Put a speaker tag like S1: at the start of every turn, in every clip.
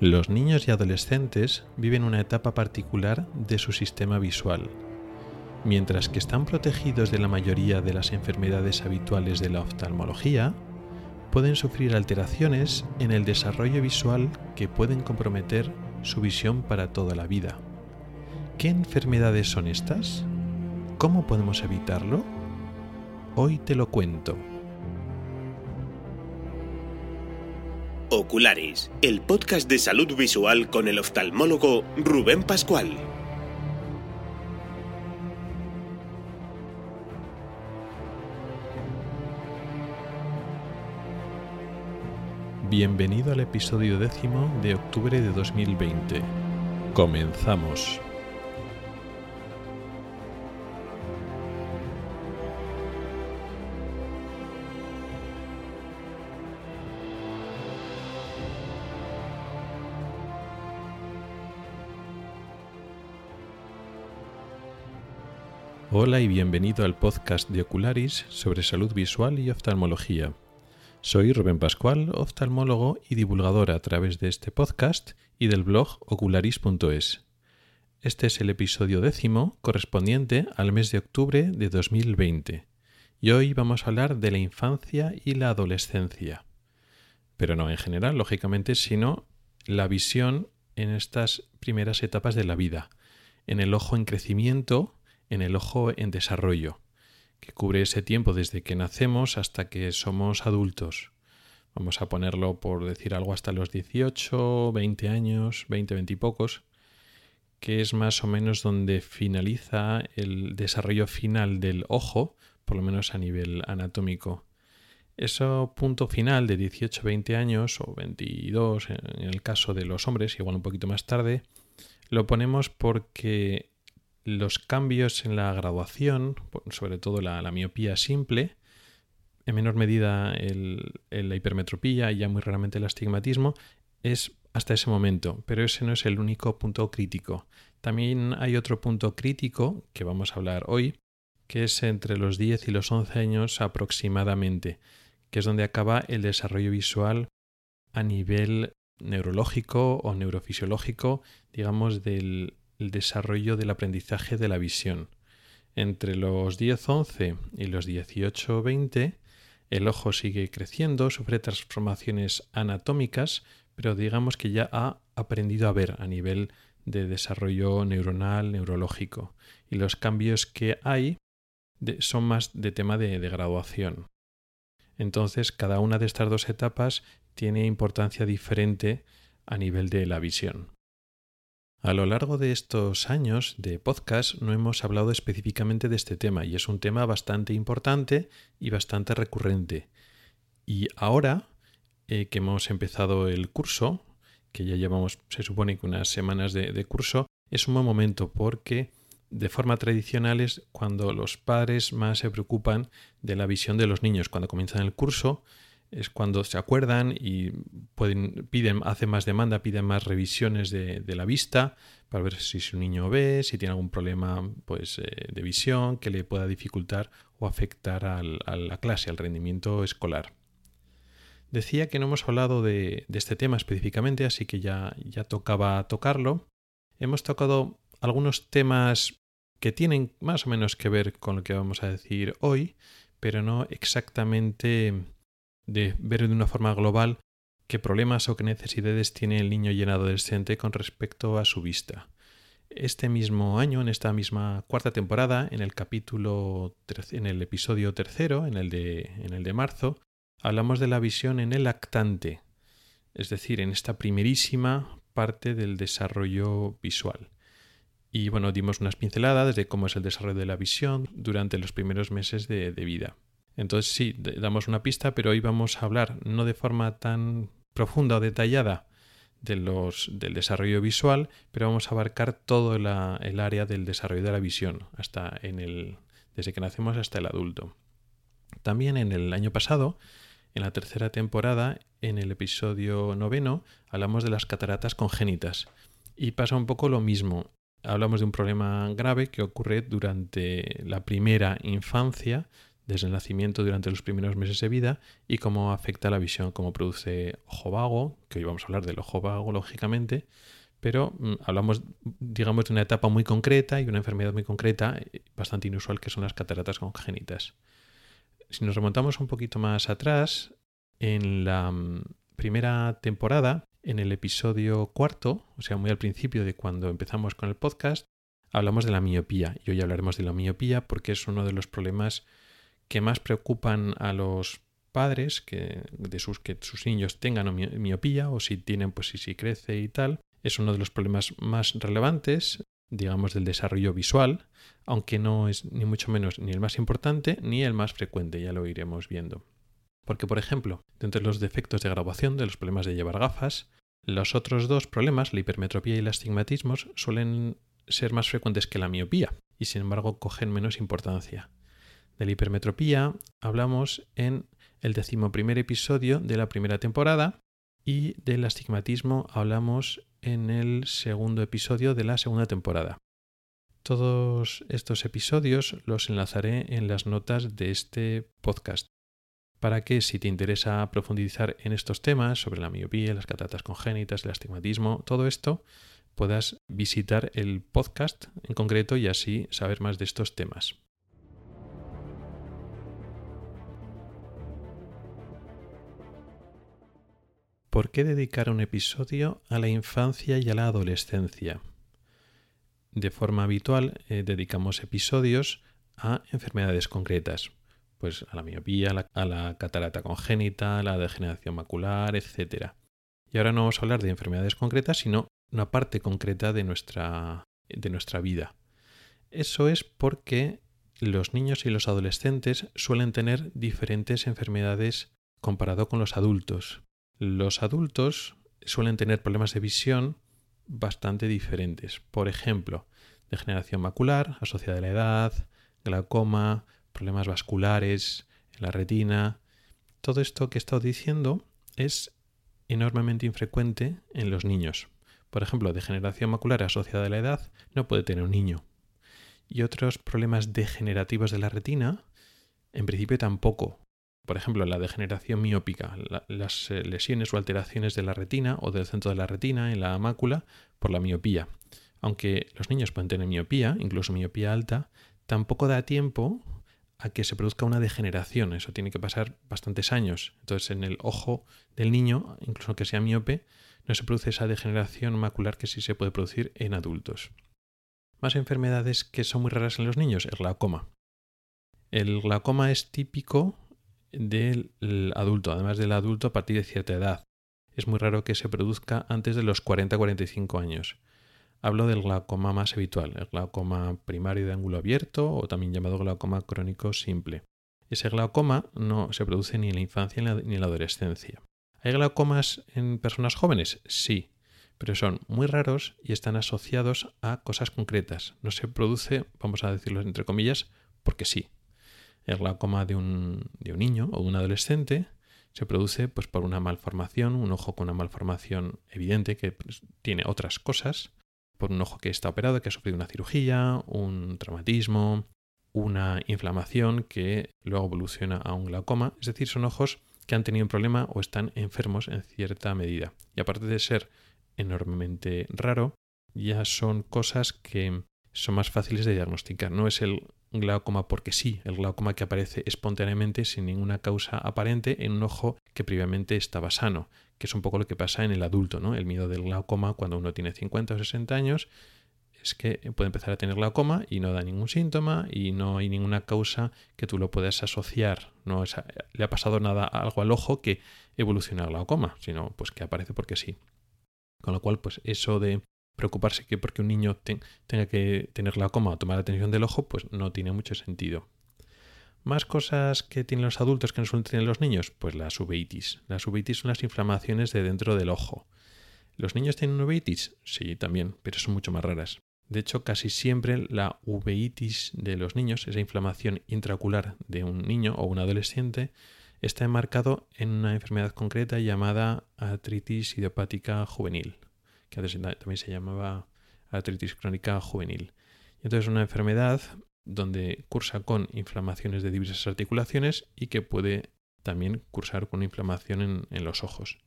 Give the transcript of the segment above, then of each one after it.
S1: Los niños y adolescentes viven una etapa particular de su sistema visual. Mientras que están protegidos de la mayoría de las enfermedades habituales de la oftalmología, pueden sufrir alteraciones en el desarrollo visual que pueden comprometer su visión para toda la vida. ¿Qué enfermedades son estas? ¿Cómo podemos evitarlo? Hoy te lo cuento.
S2: Ocularis, el podcast de salud visual con el oftalmólogo Rubén Pascual.
S1: Bienvenido al episodio décimo de octubre de 2020. Comenzamos. Hola y bienvenido al podcast de Ocularis sobre salud visual y oftalmología. Soy Rubén Pascual, oftalmólogo y divulgador a través de este podcast y del blog ocularis.es. Este es el episodio décimo correspondiente al mes de octubre de 2020 y hoy vamos a hablar de la infancia y la adolescencia. Pero no en general, lógicamente, sino la visión en estas primeras etapas de la vida, en el ojo en crecimiento en el ojo en desarrollo, que cubre ese tiempo desde que nacemos hasta que somos adultos. Vamos a ponerlo por decir algo hasta los 18, 20 años, 20, 20 y pocos, que es más o menos donde finaliza el desarrollo final del ojo, por lo menos a nivel anatómico. Ese punto final de 18, 20 años o 22 en el caso de los hombres, igual un poquito más tarde, lo ponemos porque los cambios en la graduación, sobre todo la, miopía simple, en menor medida la hipermetropía y ya muy raramente el astigmatismo, es hasta ese momento, pero ese no es el único punto crítico. También hay otro punto crítico que vamos a hablar hoy, que es entre los 10 y los 11 años aproximadamente, que es donde acaba el desarrollo visual a nivel neurológico o neurofisiológico, digamos, del, el desarrollo del aprendizaje de la visión. Entre los 10-11 y los 18-20, el ojo sigue creciendo, sufre transformaciones anatómicas, pero digamos que ya ha aprendido a ver a nivel de desarrollo neuronal, neurológico. Y los cambios que hay son más de tema de graduación. Entonces, cada una de estas dos etapas tiene importancia diferente a nivel de la visión. A lo largo de estos años de podcast no hemos hablado específicamente de este tema y es un tema bastante importante y bastante recurrente. Y ahora eh, que hemos empezado el curso, que ya llevamos, se supone que unas semanas de, de curso, es un buen momento porque de forma tradicional es cuando los padres más se preocupan de la visión de los niños. Cuando comienzan el curso, es cuando se acuerdan y pueden, piden, hacen más demanda, piden más revisiones de, la vista para ver si su niño ve, si tiene algún problema pues, eh, de visión que le pueda dificultar o afectar a la clase, al rendimiento escolar. Decía que no hemos hablado de, de este tema específicamente, así que ya, ya tocaba tocarlo. Hemos tocado algunos temas que tienen más o menos que ver con lo que vamos a decir hoy, pero no exactamente de ver de una forma global qué problemas o qué necesidades tiene el niño y el adolescente con respecto a su vista. Este mismo año, en esta misma cuarta temporada, en el capítulo, en el episodio tercero, en el de, en el de marzo, hablamos de la visión en el lactante, es decir, en esta primerísima parte del desarrollo visual. Y bueno, dimos unas pinceladas de cómo es el desarrollo de la visión durante los primeros meses de vida. Entonces sí, damos una pista, pero hoy vamos a hablar no de forma tan profunda o detallada del desarrollo visual, pero vamos a abarcar todo el área del desarrollo de la visión, hasta en el, desde que nacemos hasta el adulto. También en el año pasado, en la tercera temporada, en el episodio noveno, hablamos de las cataratas congénitas. Y pasa un poco lo mismo. Hablamos de un problema grave que ocurre durante la primera infancia desde el nacimiento durante los primeros meses de vida y cómo afecta la visión, cómo produce ojo vago, que hoy vamos a hablar del ojo vago lógicamente, pero mm, hablamos, digamos, de una etapa muy concreta y una enfermedad muy concreta, eh, bastante inusual, que son las cataratas congénitas. Si nos remontamos un poquito más atrás, en la mm, primera temporada, en el episodio cuarto, o sea, muy al principio de cuando empezamos con el podcast, hablamos de la miopía y hoy hablaremos de la miopía porque es uno de los problemas que más preocupan a los padres que de sus que sus niños tengan miopía o si tienen pues si, si crece y tal es uno de los problemas más relevantes digamos del desarrollo visual aunque no es ni mucho menos ni el más importante ni el más frecuente ya lo iremos viendo. Porque por ejemplo dentro de los defectos de graduación de los problemas de llevar gafas los otros dos problemas la hipermetropía y el astigmatismo suelen ser más frecuentes que la miopía y sin embargo cogen menos importancia de la hipermetropía hablamos en el decimoprimer episodio de la primera temporada y del astigmatismo hablamos en el segundo episodio de la segunda temporada. Todos estos episodios los enlazaré en las notas de este podcast para que si te interesa profundizar en estos temas sobre la miopía, las catatas congénitas, el astigmatismo, todo esto, puedas visitar el podcast en concreto y así saber más de estos temas. ¿Por qué dedicar un episodio a la infancia y a la adolescencia? De forma habitual eh, dedicamos episodios a enfermedades concretas, pues a la miopía, a la, catarata congénita, a la degeneración macular, etc. Y ahora no vamos a hablar de enfermedades concretas, sino una parte concreta de nuestra, de nuestra vida. Eso es porque los niños y los adolescentes suelen tener diferentes enfermedades comparado con los adultos. Los adultos suelen tener problemas de visión bastante diferentes. Por ejemplo, degeneración macular asociada a la edad, glaucoma, problemas vasculares en la retina. Todo esto que he estado diciendo es enormemente infrecuente en los niños. Por ejemplo, degeneración macular asociada a la edad no puede tener un niño. Y otros problemas degenerativos de la retina, en principio tampoco por ejemplo, la degeneración miópica, las eh, lesiones o alteraciones de la retina o del centro de la retina en la mácula por la miopía. Aunque los niños pueden tener miopía, incluso miopía alta, tampoco da tiempo a que se produzca una degeneración. Eso tiene que pasar bastantes años. Entonces, en el ojo del niño, incluso que sea miope, no se produce esa degeneración macular que sí se puede producir en adultos. Más enfermedades que son muy raras en los niños, el glaucoma. El glaucoma es típico del adulto, además del adulto a partir de cierta edad. Es muy raro que se produzca antes de los 40-45 años. Hablo del glaucoma más habitual, el glaucoma primario de ángulo abierto o también llamado glaucoma crónico simple. Ese glaucoma no se produce ni en la infancia ni en la adolescencia. ¿Hay glaucomas en personas jóvenes? Sí, pero son muy raros y están asociados a cosas concretas. No se produce, vamos a decirlo entre comillas, porque sí, el glaucoma de un, de un niño o de un adolescente se produce pues, por una malformación, un ojo con una malformación evidente que pues, tiene otras cosas, por un ojo que está operado, que ha sufrido una cirugía, un traumatismo, una inflamación que luego evoluciona a un glaucoma, es decir, son ojos que han tenido un problema o están enfermos en cierta medida. Y aparte de ser enormemente raro, ya son cosas que son más fáciles de diagnosticar. No es el glaucoma porque sí, el glaucoma que aparece espontáneamente sin ninguna causa aparente en un ojo que previamente estaba sano, que es un poco lo que pasa en el adulto, ¿no? El miedo del glaucoma cuando uno tiene 50 o 60 años es que puede empezar a tener glaucoma y no da ningún síntoma y no hay ninguna causa que tú lo puedas asociar. No le ha pasado nada algo al ojo que evoluciona el glaucoma, sino pues que aparece porque sí. Con lo cual, pues eso de preocuparse que porque un niño tenga que tener glaucoma o tomar la atención del ojo, pues no tiene mucho sentido. Más cosas que tienen los adultos que no suelen tener los niños, pues la uveitis. Las uveitis son las inflamaciones de dentro del ojo. ¿Los niños tienen uveitis? Sí, también, pero son mucho más raras. De hecho, casi siempre la uveitis de los niños, esa inflamación intraocular de un niño o un adolescente, está enmarcado en una enfermedad concreta llamada artritis idiopática juvenil que también se llamaba artritis crónica juvenil. Y entonces es una enfermedad donde cursa con inflamaciones de diversas articulaciones y que puede también cursar con inflamación en, los ojos.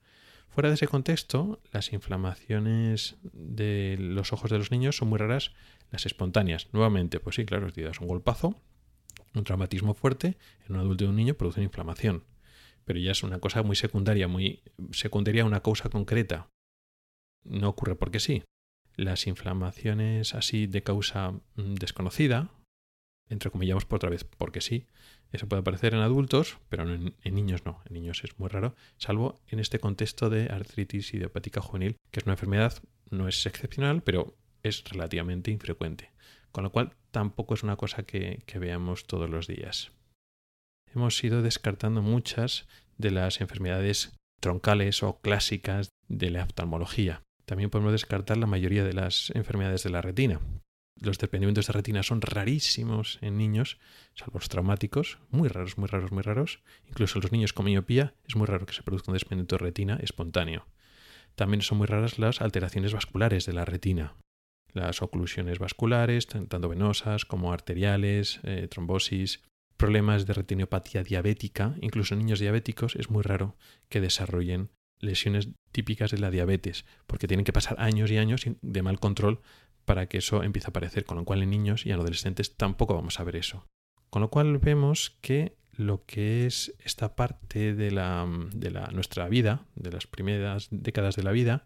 S1: Fuera de ese contexto, las inflamaciones de los ojos de los niños son muy raras las espontáneas. Nuevamente, pues sí, claro, si das un golpazo, un traumatismo fuerte, en un adulto y un niño produce inflamación. Pero ya es una cosa muy secundaria, muy secundaria a una causa concreta. No ocurre porque sí. Las inflamaciones así de causa mm, desconocida, entre comillas por otra vez, porque sí, eso puede aparecer en adultos, pero en, niños no. En niños es muy raro, salvo en este contexto de artritis idiopática juvenil, que es una enfermedad, no es excepcional, pero es relativamente infrecuente. Con lo cual tampoco es una cosa que, que veamos todos los días. Hemos ido descartando muchas de las enfermedades troncales o clásicas de la oftalmología. También podemos descartar la mayoría de las enfermedades de la retina, los desprendimientos de retina son rarísimos en niños, salvo los traumáticos, muy raros, muy raros, muy raros. Incluso en los niños con miopía es muy raro que se produzca un desprendimiento de retina espontáneo. También son muy raras las alteraciones vasculares de la retina. Las oclusiones vasculares, tanto venosas como arteriales, eh, trombosis, problemas de retinopatía diabética, incluso en niños diabéticos es muy raro que desarrollen lesiones típicas de la diabetes, porque tienen que pasar años y años de mal control para que eso empiece a aparecer, con lo cual en niños y en adolescentes tampoco vamos a ver eso. Con lo cual vemos que lo que es esta parte de, la, de la, nuestra vida, de las primeras décadas de la vida,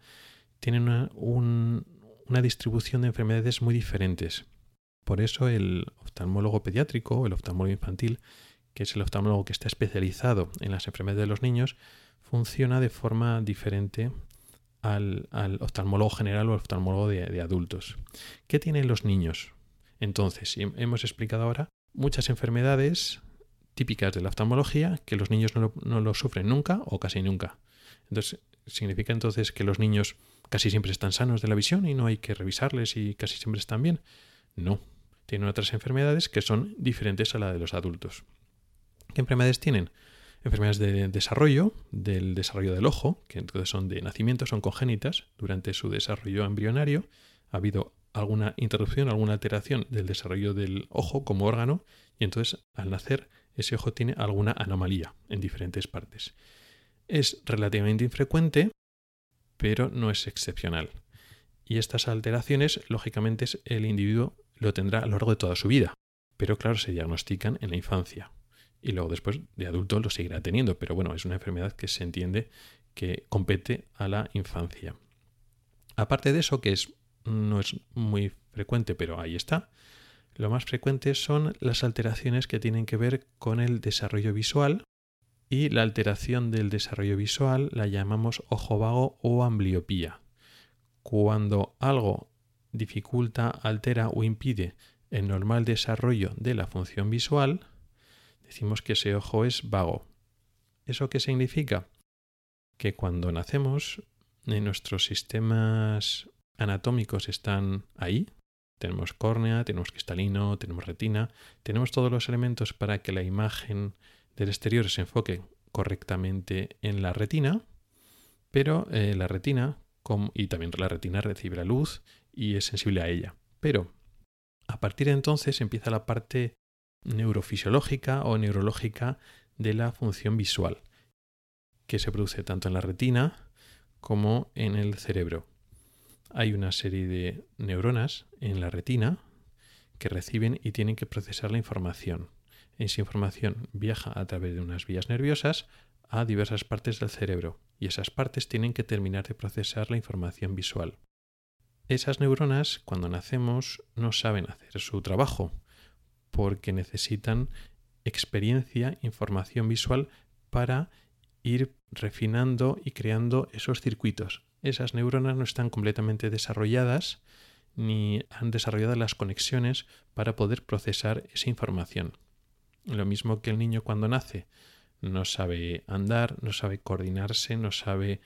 S1: tiene una, una distribución de enfermedades muy diferentes. Por eso el oftalmólogo pediátrico, el oftalmólogo infantil, que es el oftalmólogo que está especializado en las enfermedades de los niños, funciona de forma diferente al, oftalmólogo general o al oftalmólogo de, adultos. ¿Qué tienen los niños? Entonces, hemos explicado ahora muchas enfermedades típicas de la oftalmología que los niños no lo, sufren nunca o casi nunca. Entonces, ¿significa entonces que los niños casi siempre están sanos de la visión y no hay que revisarles y casi siempre están bien? No. Tienen otras enfermedades que son diferentes a la de los adultos. ¿Qué enfermedades tienen? Enfermedades de desarrollo, del desarrollo del ojo, que entonces son de nacimiento, son congénitas durante su desarrollo embrionario. Ha habido alguna interrupción, alguna alteración del desarrollo del ojo como órgano y entonces al nacer ese ojo tiene alguna anomalía en diferentes partes. Es relativamente infrecuente, pero no es excepcional. Y estas alteraciones, lógicamente, el individuo lo tendrá a lo largo de toda su vida, pero claro, se diagnostican en la infancia y luego después de adulto lo seguirá teniendo, pero bueno, es una enfermedad que se entiende que compete a la infancia. Aparte de eso, que es, no es muy frecuente, pero ahí está, lo más frecuente son las alteraciones que tienen que ver con el desarrollo visual y la alteración del desarrollo visual la llamamos ojo vago o ambliopía. Cuando algo dificulta, altera o impide el normal desarrollo de la función visual, decimos que ese ojo es vago. ¿Eso qué significa? Que cuando nacemos, nuestros sistemas anatómicos están ahí. Tenemos córnea, tenemos cristalino, tenemos retina, tenemos todos los elementos para que la imagen del exterior se enfoque correctamente en la retina, pero eh, la retina, y también la retina recibe la luz y es sensible a ella. Pero a partir de entonces empieza la parte neurofisiológica o neurológica de la función visual, que se produce tanto en la retina como en el cerebro. Hay una serie de neuronas en la retina que reciben y tienen que procesar la información. Esa información viaja a través de unas vías nerviosas a diversas partes del cerebro y esas partes tienen que terminar de procesar la información visual. Esas neuronas, cuando nacemos, no saben hacer su trabajo porque necesitan experiencia, información visual para ir refinando y creando esos circuitos. Esas neuronas no están completamente desarrolladas ni han desarrollado las conexiones para poder procesar esa información. Lo mismo que el niño cuando nace no sabe andar, no sabe coordinarse, no sabe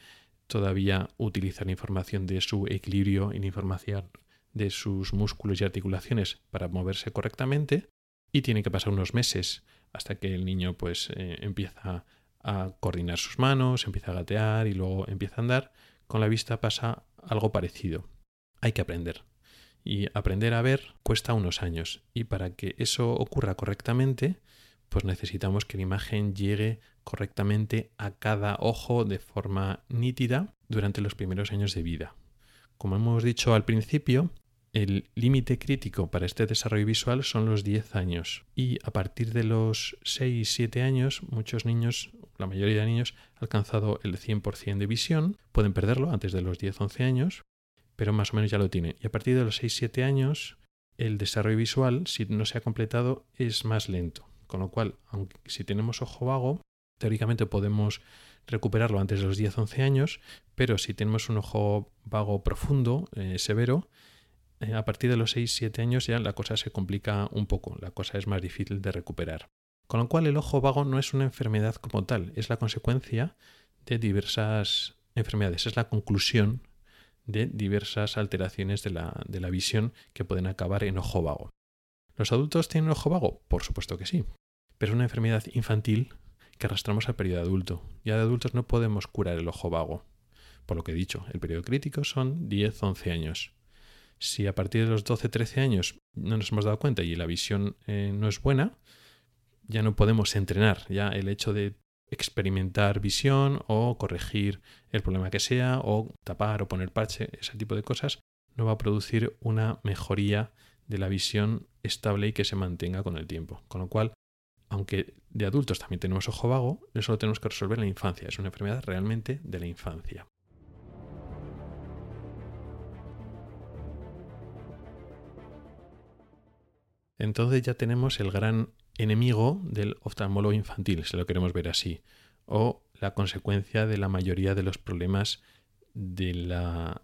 S1: todavía utilizar información de su equilibrio y la información de sus músculos y articulaciones para moverse correctamente y tiene que pasar unos meses hasta que el niño pues eh, empieza a coordinar sus manos, empieza a gatear y luego empieza a andar. Con la vista pasa algo parecido. Hay que aprender. Y aprender a ver cuesta unos años. Y para que eso ocurra correctamente, pues necesitamos que la imagen llegue correctamente a cada ojo de forma nítida durante los primeros años de vida. Como hemos dicho al principio, el límite crítico para este desarrollo visual son los 10 años y a partir de los 6-7 años muchos niños, la mayoría de niños, han alcanzado el 100% de visión, pueden perderlo antes de los 10-11 años, pero más o menos ya lo tienen. Y a partir de los 6-7 años el desarrollo visual, si no se ha completado, es más lento. Con lo cual, aunque si tenemos ojo vago, teóricamente podemos recuperarlo antes de los 10-11 años, pero si tenemos un ojo vago profundo, eh, severo, eh, a partir de los 6-7 años ya la cosa se complica un poco, la cosa es más difícil de recuperar. Con lo cual el ojo vago no es una enfermedad como tal, es la consecuencia de diversas enfermedades, es la conclusión de diversas alteraciones de la, de la visión que pueden acabar en ojo vago. ¿Los adultos tienen ojo vago? Por supuesto que sí, pero es una enfermedad infantil que arrastramos al periodo adulto. Ya de adultos no podemos curar el ojo vago. Por lo que he dicho, el periodo crítico son 10-11 años. Si a partir de los 12-13 años no nos hemos dado cuenta y la visión eh, no es buena, ya no podemos entrenar. Ya el hecho de experimentar visión o corregir el problema que sea o tapar o poner parche, ese tipo de cosas, no va a producir una mejoría de la visión estable y que se mantenga con el tiempo. Con lo cual, aunque de adultos también tenemos ojo vago, eso lo tenemos que resolver en la infancia. Es una enfermedad realmente de la infancia. Entonces ya tenemos el gran enemigo del oftalmólogo infantil, si lo queremos ver así, o la consecuencia de la mayoría de los problemas de la,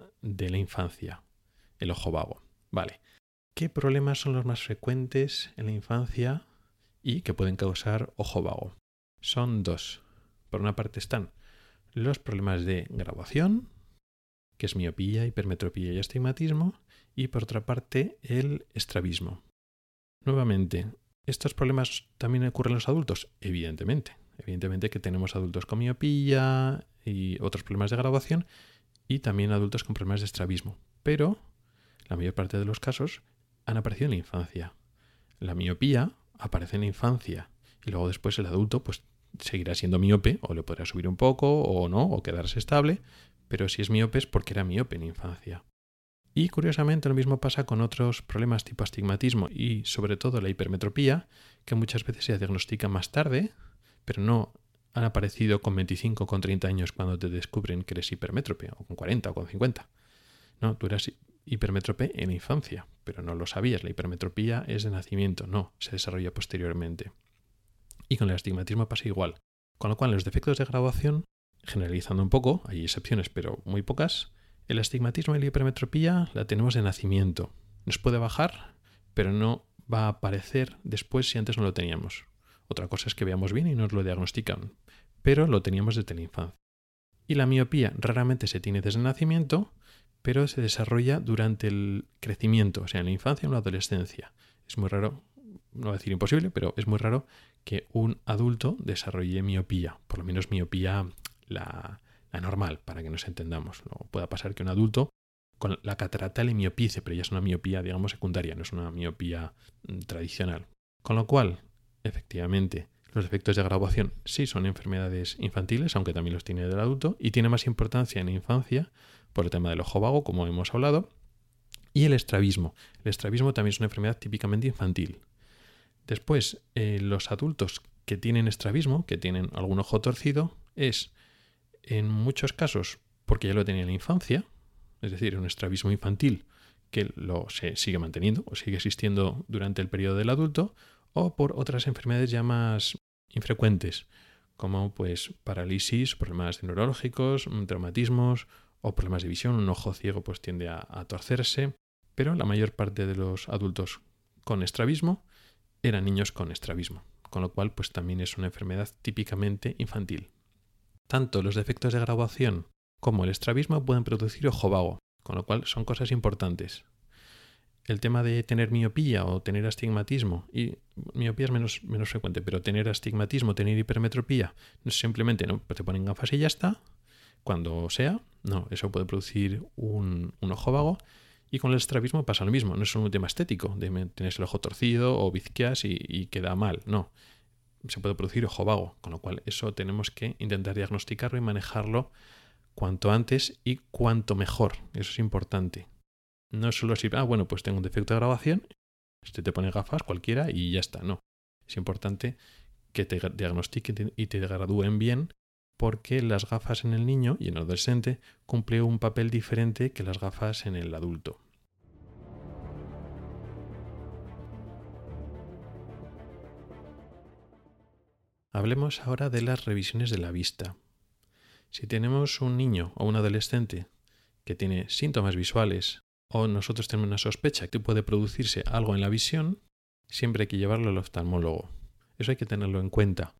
S1: infancia, el ojo vago. Vale. ¿Qué problemas son los más frecuentes en la infancia y que pueden causar ojo vago? Son dos. Por una parte están los problemas de graduación, que es miopía, hipermetropía y astigmatismo, y por otra parte el estrabismo, Nuevamente, ¿estos problemas también ocurren en los adultos? Evidentemente. Evidentemente que tenemos adultos con miopía y otros problemas de graduación y también adultos con problemas de estrabismo. Pero la mayor parte de los casos han aparecido en la infancia. La miopía aparece en la infancia y luego después el adulto pues seguirá siendo miope o le podrá subir un poco o no o quedarse estable, pero si es miope es porque era miope en la infancia. Y curiosamente lo mismo pasa con otros problemas tipo astigmatismo y sobre todo la hipermetropía, que muchas veces se diagnostica más tarde, pero no han aparecido con 25 o con 30 años cuando te descubren que eres hipermétrope, o con 40 o con 50. No, tú eras hipermétrope en infancia, pero no lo sabías. La hipermetropía es de nacimiento, no, se desarrolla posteriormente. Y con el astigmatismo pasa igual. Con lo cual, los defectos de graduación, generalizando un poco, hay excepciones, pero muy pocas, el astigmatismo y la hipermetropía la tenemos de nacimiento. Nos puede bajar, pero no va a aparecer después si antes no lo teníamos. Otra cosa es que veamos bien y nos lo diagnostican, pero lo teníamos desde la infancia. Y la miopía raramente se tiene desde el nacimiento, pero se desarrolla durante el crecimiento, o sea, en la infancia o en la adolescencia. Es muy raro, no voy a decir imposible, pero es muy raro que un adulto desarrolle miopía, por lo menos miopía la, la normal, para que nos entendamos. No pueda pasar que un adulto con la catarata le miopice, pero ya es una miopía, digamos, secundaria, no es una miopía mm, tradicional. Con lo cual, efectivamente, los efectos de graduación sí son enfermedades infantiles, aunque también los tiene del adulto, y tiene más importancia en la infancia por el tema del ojo vago, como hemos hablado, y el estrabismo. El estrabismo también es una enfermedad típicamente infantil. Después, eh, los adultos que tienen estrabismo, que tienen algún ojo torcido, es en muchos casos porque ya lo tenía en la infancia, es decir, un estrabismo infantil que lo se sigue manteniendo o sigue existiendo durante el periodo del adulto, o por otras enfermedades ya más infrecuentes, como pues parálisis, problemas neurológicos, traumatismos o problemas de visión. Un ojo ciego pues tiende a, a torcerse, pero la mayor parte de los adultos con estrabismo eran niños con estrabismo, con lo cual pues también es una enfermedad típicamente infantil. Tanto los defectos de graduación como el estrabismo pueden producir ojo vago, con lo cual son cosas importantes. El tema de tener miopía o tener astigmatismo, y miopía es menos, menos frecuente, pero tener astigmatismo, tener hipermetropía, simplemente no te ponen gafas y ya está, cuando sea, no, eso puede producir un, ojo vago Y con el estrabismo pasa lo mismo, no es un tema estético, de tienes el ojo torcido o bizqueas y, y queda mal, no. Se puede producir ojo vago, con lo cual eso tenemos que intentar diagnosticarlo y manejarlo cuanto antes y cuanto mejor. Eso es importante. No solo si, ah, bueno, pues tengo un defecto de grabación, este te pone gafas cualquiera y ya está. No. Es importante que te diagnostiquen y te gradúen bien porque las gafas en el niño y en el adolescente cumplen un papel diferente que las gafas en el adulto. Hablemos ahora de las revisiones de la vista. Si tenemos un niño o un adolescente que tiene síntomas visuales o nosotros tenemos una sospecha que puede producirse algo en la visión, siempre hay que llevarlo al oftalmólogo. Eso hay que tenerlo en cuenta.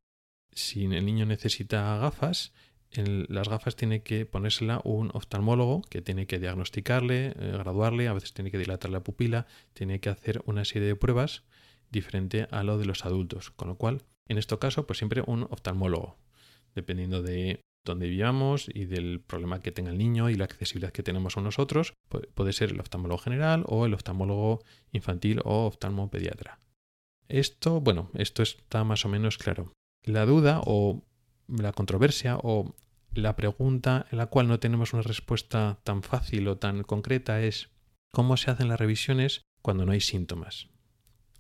S1: Si el niño necesita gafas, las gafas tiene que ponérsela un oftalmólogo que tiene que diagnosticarle, eh, graduarle, a veces tiene que dilatar la pupila, tiene que hacer una serie de pruebas diferente a lo de los adultos. Con lo cual, en este caso, pues siempre un oftalmólogo, dependiendo de dónde vivamos y del problema que tenga el niño y la accesibilidad que tenemos a nosotros, puede ser el oftalmólogo general o el oftalmólogo infantil o oftalmopediatra. Esto, bueno, esto está más o menos claro. La duda o la controversia o la pregunta en la cual no tenemos una respuesta tan fácil o tan concreta es cómo se hacen las revisiones cuando no hay síntomas.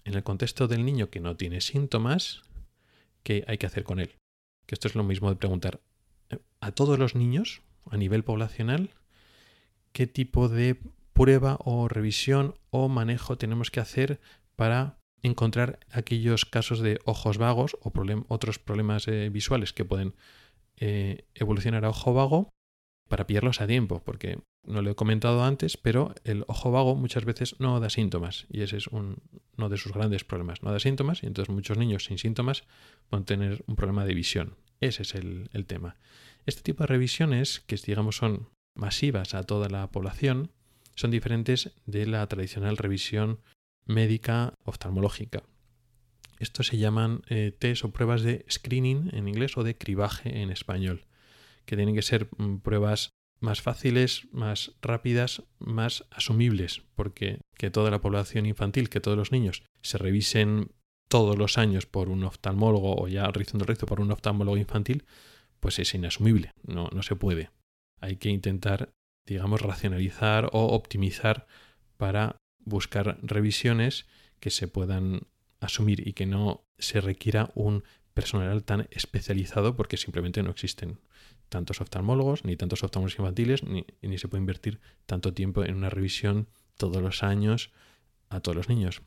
S1: En el contexto del niño que no tiene síntomas, ¿qué hay que hacer con él? Que esto es lo mismo de preguntar eh, a todos los niños a nivel poblacional qué tipo de prueba o revisión o manejo tenemos que hacer para encontrar aquellos casos de ojos vagos o otros problemas eh, visuales que pueden eh, evolucionar a ojo vago para pillarlos a tiempo, porque no lo he comentado antes, pero el ojo vago muchas veces no da síntomas y ese es uno de sus grandes problemas. No da síntomas y entonces muchos niños sin síntomas pueden tener un problema de visión. Ese es el, el tema. Este tipo de revisiones, que digamos son masivas a toda la población, son diferentes de la tradicional revisión médica oftalmológica. Estos se llaman eh, test o pruebas de screening en inglés o de cribaje en español, que tienen que ser mm, pruebas más fáciles, más rápidas, más asumibles, porque que toda la población infantil, que todos los niños se revisen todos los años por un oftalmólogo o ya rizando el rizo por un oftalmólogo infantil, pues es inasumible, no, no se puede. Hay que intentar, digamos, racionalizar o optimizar para buscar revisiones que se puedan asumir y que no se requiera un personal tan especializado porque simplemente no existen tantos oftalmólogos ni tantos oftalmólogos infantiles ni, ni se puede invertir tanto tiempo en una revisión todos los años a todos los niños.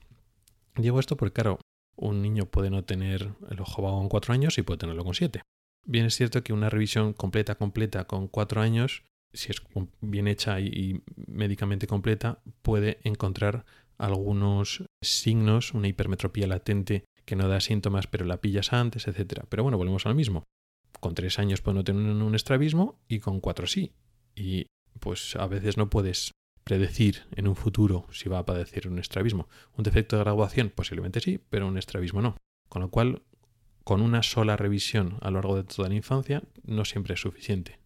S1: Digo esto porque, claro, un niño puede no tener el ojo vago en cuatro años y puede tenerlo con siete. Bien es cierto que una revisión completa, completa con cuatro años si es bien hecha y, médicamente completa, puede encontrar algunos signos, una hipermetropía latente que no da síntomas pero la pillas antes, etc. Pero bueno, volvemos al mismo. Con tres años puede no tener un estrabismo y con cuatro sí. Y pues a veces no puedes predecir en un futuro si va a padecer un estrabismo. Un defecto de graduación posiblemente sí, pero un estrabismo no. Con lo cual, con una sola revisión a lo largo de toda la infancia no siempre es suficiente.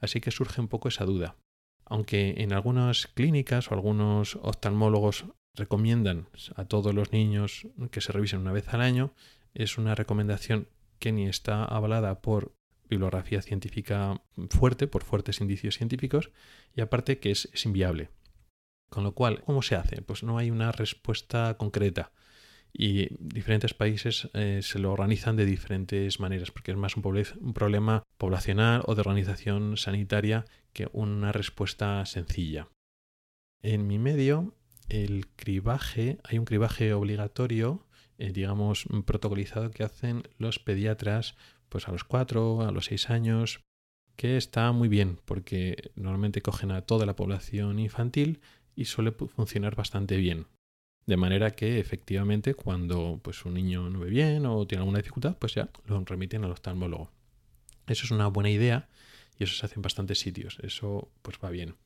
S1: Así que surge un poco esa duda. Aunque en algunas clínicas o algunos oftalmólogos recomiendan a todos los niños que se revisen una vez al año, es una recomendación que ni está avalada por bibliografía científica fuerte, por fuertes indicios científicos, y aparte que es, inviable. Con lo cual, ¿cómo se hace? Pues no hay una respuesta concreta y diferentes países eh, se lo organizan de diferentes maneras, porque es más un, un, problema poblacional o de organización sanitaria que una respuesta sencilla. En mi medio, el cribaje, hay un cribaje obligatorio, eh, digamos, protocolizado que hacen los pediatras pues a los 4, a los 6 años, que está muy bien, porque normalmente cogen a toda la población infantil y suele funcionar bastante bien. De manera que efectivamente cuando pues, un niño no ve bien o tiene alguna dificultad, pues ya lo remiten al oftalmólogo. Eso es una buena idea y eso se hace en bastantes sitios. Eso pues va bien.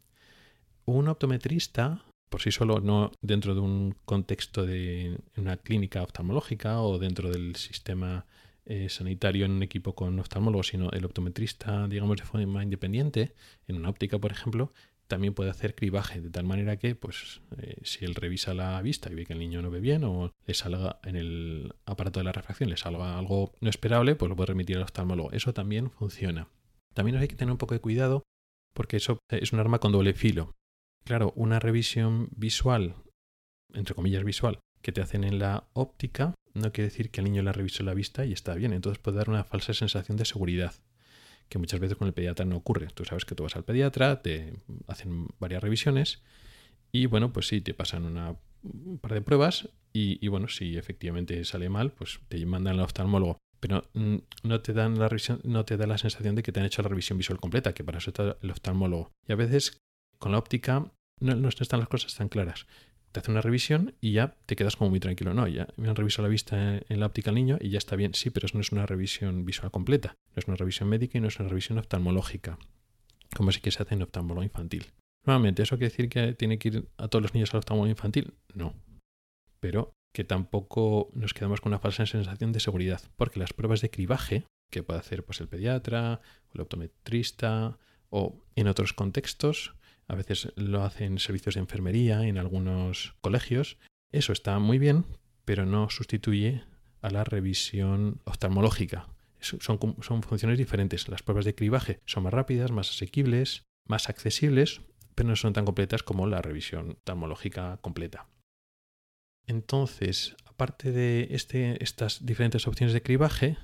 S1: Un optometrista, por sí solo, no dentro de un contexto de una clínica oftalmológica o dentro del sistema eh, sanitario en un equipo con oftalmólogos, sino el optometrista, digamos, de forma independiente, en una óptica, por ejemplo, también puede hacer cribaje, de tal manera que, pues, eh, si él revisa la vista y ve que el niño no ve bien o le salga en el aparato de la refracción, le salga algo no esperable, pues lo puede remitir al oftalmólogo. Eso también funciona. También hay que tener un poco de cuidado porque eso es un arma con doble filo. Claro, una revisión visual, entre comillas visual, que te hacen en la óptica, no quiere decir que el niño la revisó la vista y está bien. Entonces puede dar una falsa sensación de seguridad que muchas veces con el pediatra no ocurre. Tú sabes que tú vas al pediatra, te hacen varias revisiones y bueno, pues sí, te pasan una, un par de pruebas y, bueno, si efectivamente sale mal, pues te mandan al oftalmólogo. Pero mm, no te dan la revisión, no te da la sensación de que te han hecho la revisión visual completa, que para eso está el oftalmólogo. Y a veces con la óptica no, no están las cosas tan claras te hace una revisión y ya te quedas como muy tranquilo. No, ya me han revisado la vista en la óptica al niño y ya está bien. Sí, pero eso no es una revisión visual completa. No es una revisión médica y no es una revisión oftalmológica, como sí que se hace en oftalmólogo infantil. Nuevamente, ¿eso quiere decir que tiene que ir a todos los niños al oftalmólogo infantil? No. Pero que tampoco nos quedamos con una falsa sensación de seguridad, porque las pruebas de cribaje que puede hacer pues, el pediatra, o el optometrista, o en otros contextos, a veces lo hacen servicios de enfermería en algunos colegios. Eso está muy bien, pero no sustituye a la revisión oftalmológica. Son, funciones diferentes. Las pruebas de cribaje son más rápidas, más asequibles, más accesibles, pero no son tan completas como la revisión oftalmológica completa. Entonces, aparte de este, estas diferentes opciones de cribaje,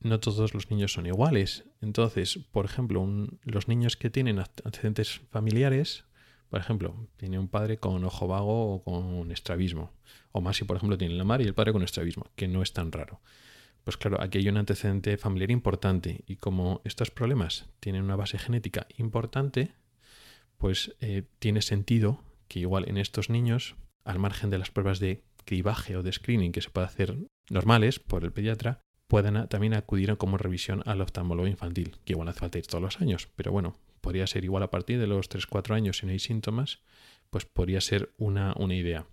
S1: no todos los niños son iguales. Entonces, por ejemplo, los niños que tienen antecedentes familiares, por ejemplo, tiene un padre con ojo vago o con estrabismo, o más si por ejemplo tiene la madre y el padre con estrabismo, que no es tan raro. Pues claro, aquí hay un antecedente familiar importante y como estos problemas tienen una base genética importante, pues eh, tiene sentido que igual en estos niños, al margen de las pruebas de cribaje o de screening que se puede hacer normales por el pediatra, pueden también acudir como revisión al oftalmólogo infantil, que igual hace falta ir todos los años, pero bueno, podría ser igual a partir de los 3-4 años si no hay síntomas, pues podría ser una, una idea.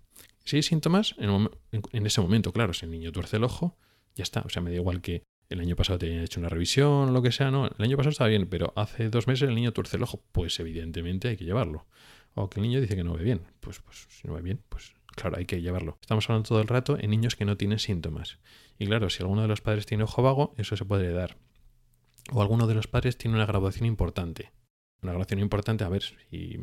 S1: Si hay síntomas, en, en, ese momento, claro, si el niño tuerce el ojo, ya está. O sea, me da igual que el año pasado te hayan hecho una revisión o lo que sea, no, el año pasado estaba bien, pero hace dos meses el niño tuerce el ojo, pues evidentemente hay que llevarlo. O que el niño dice que no ve bien, pues, pues si no ve bien, pues claro, hay que llevarlo. Estamos hablando todo el rato en niños que no tienen síntomas. Y claro, si alguno de los padres tiene ojo vago, eso se puede dar. O alguno de los padres tiene una graduación importante. Una graduación importante, a ver, si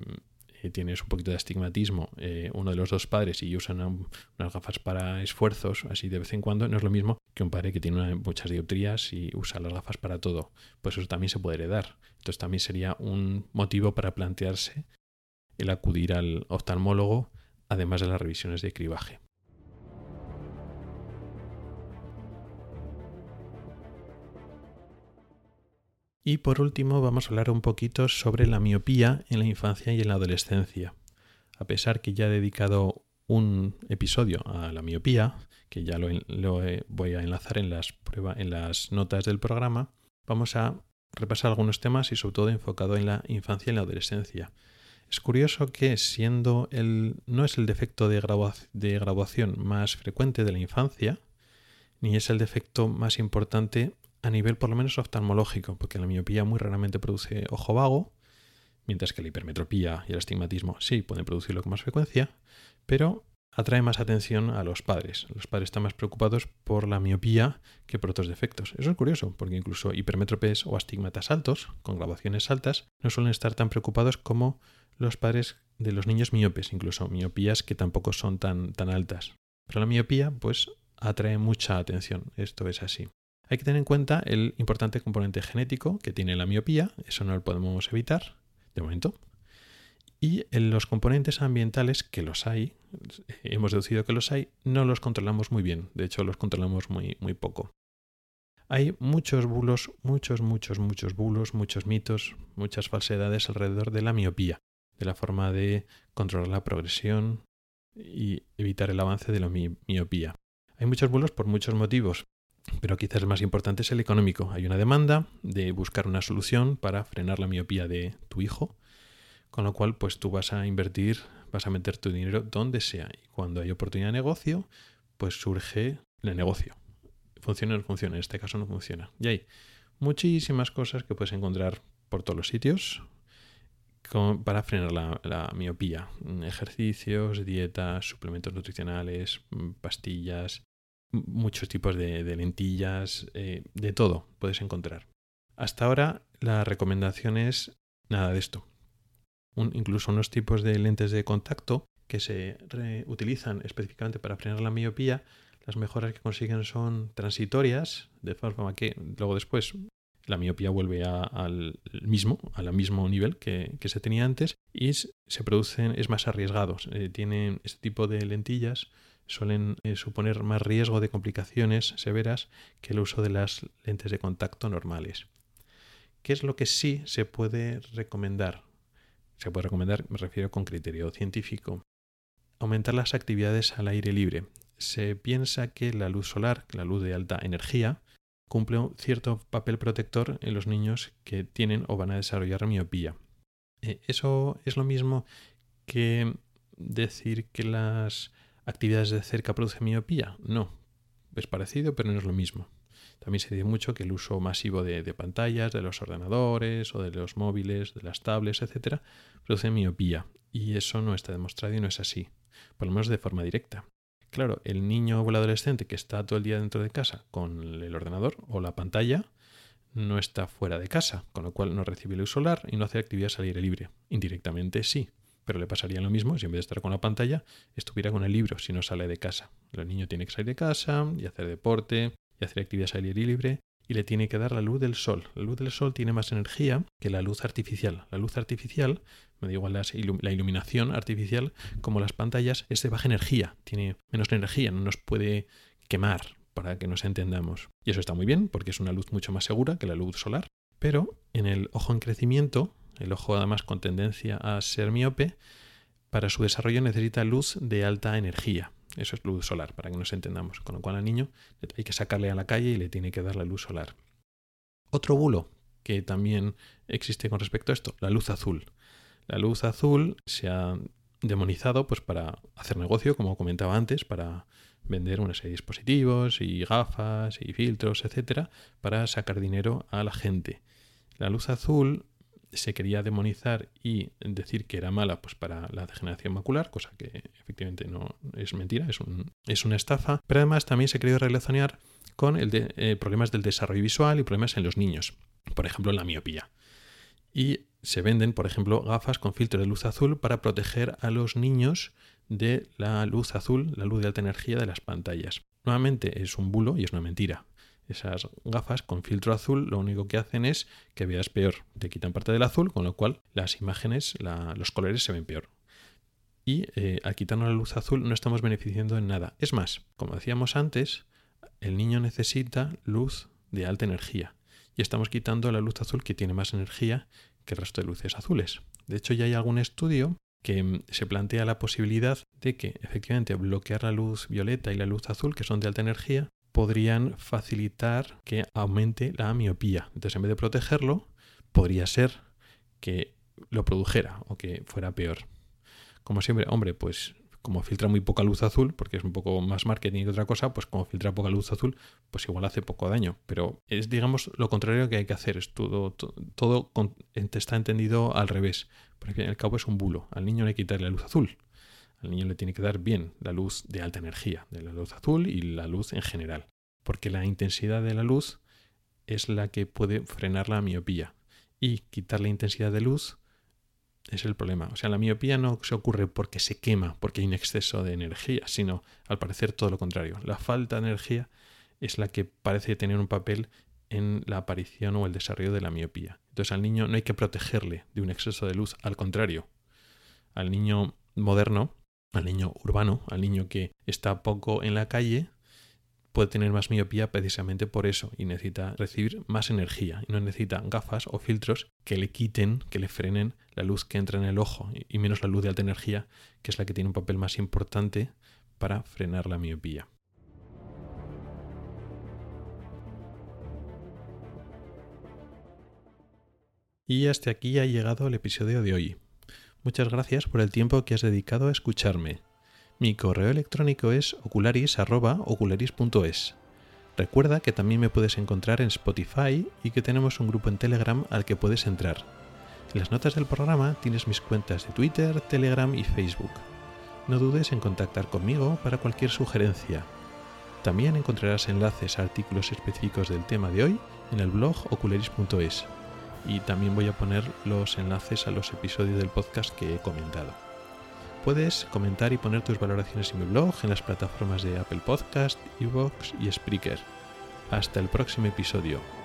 S1: eh, tienes un poquito de astigmatismo, eh, uno de los dos padres y usan unas gafas para esfuerzos, así de vez en cuando, no es lo mismo que un padre que tiene muchas dioptrías y usa las gafas para todo. Pues eso también se puede heredar. Entonces también sería un motivo para plantearse el acudir al oftalmólogo además de las revisiones de cribaje. Y por último vamos a hablar un poquito sobre la miopía en la infancia y en la adolescencia. A pesar que ya he dedicado un episodio a la miopía, que ya lo, voy a enlazar en las, en las notas del programa, vamos a repasar algunos temas y sobre todo enfocado en la infancia y la adolescencia. Es curioso que siendo el no es el defecto de, de graduación más frecuente de la infancia, ni es el defecto más importante a nivel por lo menos oftalmológico, porque la miopía muy raramente produce ojo vago, mientras que la hipermetropía y el astigmatismo sí pueden producirlo con más frecuencia, pero atrae más atención a los padres. Los padres están más preocupados por la miopía que por otros defectos. Eso es curioso, porque incluso hipermétropes o astigmatas altos, con graduaciones altas, no suelen estar tan preocupados como los padres de los niños miopes, incluso miopías que tampoco son tan, tan altas. Pero la miopía, pues, atrae mucha atención. Esto es así. Hay que tener en cuenta el importante componente genético que tiene la miopía, eso no lo podemos evitar, de momento. Y los componentes ambientales, que los hay, hemos deducido que los hay, no los controlamos muy bien, de hecho los controlamos muy, muy poco. Hay muchos bulos, muchos, muchos, muchos bulos, muchos mitos, muchas falsedades alrededor de la miopía de la forma de controlar la progresión y evitar el avance de la miopía. Hay muchos bulos por muchos motivos, pero quizás el más importante es el económico. Hay una demanda de buscar una solución para frenar la miopía de tu hijo, con lo cual pues tú vas a invertir, vas a meter tu dinero donde sea. Y cuando hay oportunidad de negocio, pues surge el negocio. Funciona o no funciona, en este caso no funciona. Y hay muchísimas cosas que puedes encontrar por todos los sitios, para frenar la, miopía. Ejercicios, dietas, suplementos nutricionales, mm, pastillas, muchos tipos de, lentillas, eh, de todo puedes encontrar. Hasta ahora la recomendación es nada de esto. incluso unos tipos de lentes de contacto que se utilizan específicamente para frenar la miopía, las mejoras que consiguen son transitorias, de forma que luego después la miopía vuelve al mismo, al mismo nivel que, se tenía antes y se producen, es más arriesgado. Eh, tienen este tipo de lentillas suelen eh, suponer más riesgo de complicaciones severas que el uso de las lentes de contacto normales. ¿Qué es lo que sí se puede recomendar? Se puede recomendar, me refiero con criterio científico aumentar las actividades al aire libre. Se piensa que la luz solar, la luz de alta energía, cumple un cierto papel protector en los niños que tienen o van a desarrollar miopía. Eh, ¿Eso es lo mismo que decir que las actividades de cerca producen miopía? No, es parecido, pero no es lo mismo. También se dice mucho que el uso masivo de, pantallas, de los ordenadores o de los móviles, de las tablets, etc., produce miopía. Y eso no está demostrado y no es así por lo menos de forma directa. Claro, el niño o el adolescente que está todo el día dentro de casa con el ordenador o la pantalla no está fuera de casa, con lo cual no recibe luz solar y no hace actividades al aire libre. Indirectamente sí, pero le pasaría lo mismo si en vez de estar con la pantalla estuviera con el libro si no sale de casa. El niño tiene que salir de casa y hacer deporte y hacer actividades al aire libre y le tiene que dar la luz del sol. La luz del sol tiene más energía que la luz artificial. La luz artificial, me da igual la iluminación artificial, como las pantallas, es de baja energía, tiene menos energía, no nos puede quemar, para que nos entendamos. Y eso está muy bien, porque es una luz mucho más segura que la luz solar. Pero en el ojo en crecimiento, el ojo además con tendencia a ser miope, para su desarrollo necesita luz de alta energía. Eso es luz solar, para que nos entendamos. Con lo cual al niño hay que sacarle a la calle y le tiene que dar la luz solar. Otro bulo que también existe con respecto a esto, la luz azul. La luz azul se ha demonizado pues para hacer negocio, como comentaba antes, para vender una serie de dispositivos y gafas y filtros, etcétera, para sacar dinero a la gente. La luz azul se quería demonizar y decir que era mala pues para la degeneración macular, cosa que efectivamente no es mentira, es, un, es una estafa, pero además también se quería relacionar con el de, eh, problemas del desarrollo visual y problemas en los niños, por ejemplo la miopía. Y se venden, por ejemplo, gafas con filtro de luz azul para proteger a los niños de la luz azul, la luz de alta energía de las pantallas. Nuevamente es un bulo y es una mentira. Esas gafas con filtro azul lo único que hacen es que veas peor. Te quitan parte del azul, con lo cual las imágenes, los colores se ven peor. Y eh, al quitarnos la luz azul no estamos beneficiando en nada. Es más, como decíamos antes, el niño necesita luz de alta energía. Y estamos quitando la luz azul que tiene más energía que el resto de luces azules. De hecho, ya hay algún estudio que mm, se plantea la posibilidad de que efectivamente bloquear la luz violeta y la luz azul, que son de alta energía, podrían facilitar que aumente la miopía. Entonces, en vez de protegerlo, podría ser que lo produjera o que fuera peor. Como siempre, hombre, pues como filtra muy poca luz azul, porque es un poco más marketing que otra cosa, pues como filtra poca luz azul, pues igual hace poco daño. Pero es, digamos, lo contrario que hay que hacer. Todo, todo, está entendido al revés. Porque al cabo es un bulo. Al niño le quitarle la luz azul. Al niño le tiene que dar bien la luz de alta energía, de la luz azul y la luz en general. Porque la intensidad de la luz es la que puede frenar la miopía. Y quitar la intensidad de luz es el problema. O sea, la miopía no se ocurre porque se quema, porque hay un exceso de energía, sino al parecer todo lo contrario. La falta de energía es la que parece tener un papel en la aparición o el desarrollo de la miopía. Entonces al niño no hay que protegerle de un exceso de luz, al contrario. Al niño moderno al niño urbano, al niño que está poco en la calle, puede tener más miopía precisamente por eso y necesita recibir más energía y no necesita gafas o filtros que le quiten, que le frenen la luz que entra en el ojo y menos la luz de alta energía, que es la que tiene un papel más importante para frenar la miopía. Y hasta aquí ha llegado el episodio de hoy. Muchas gracias por el tiempo que has dedicado a escucharme. Mi correo electrónico es ocularis.ocularis.es. Recuerda que también me puedes encontrar en Spotify y que tenemos un grupo en Telegram al que puedes entrar. En las notas del programa tienes mis cuentas de Twitter, Telegram y Facebook. No dudes en contactar conmigo para cualquier sugerencia. También encontrarás enlaces a artículos específicos del tema de hoy en el blog ocularis.es y también voy a poner los enlaces a los episodios del podcast que he comentado. Puedes comentar y poner tus valoraciones en mi blog en las plataformas de Apple Podcast, Evox y Spreaker. Hasta el próximo episodio.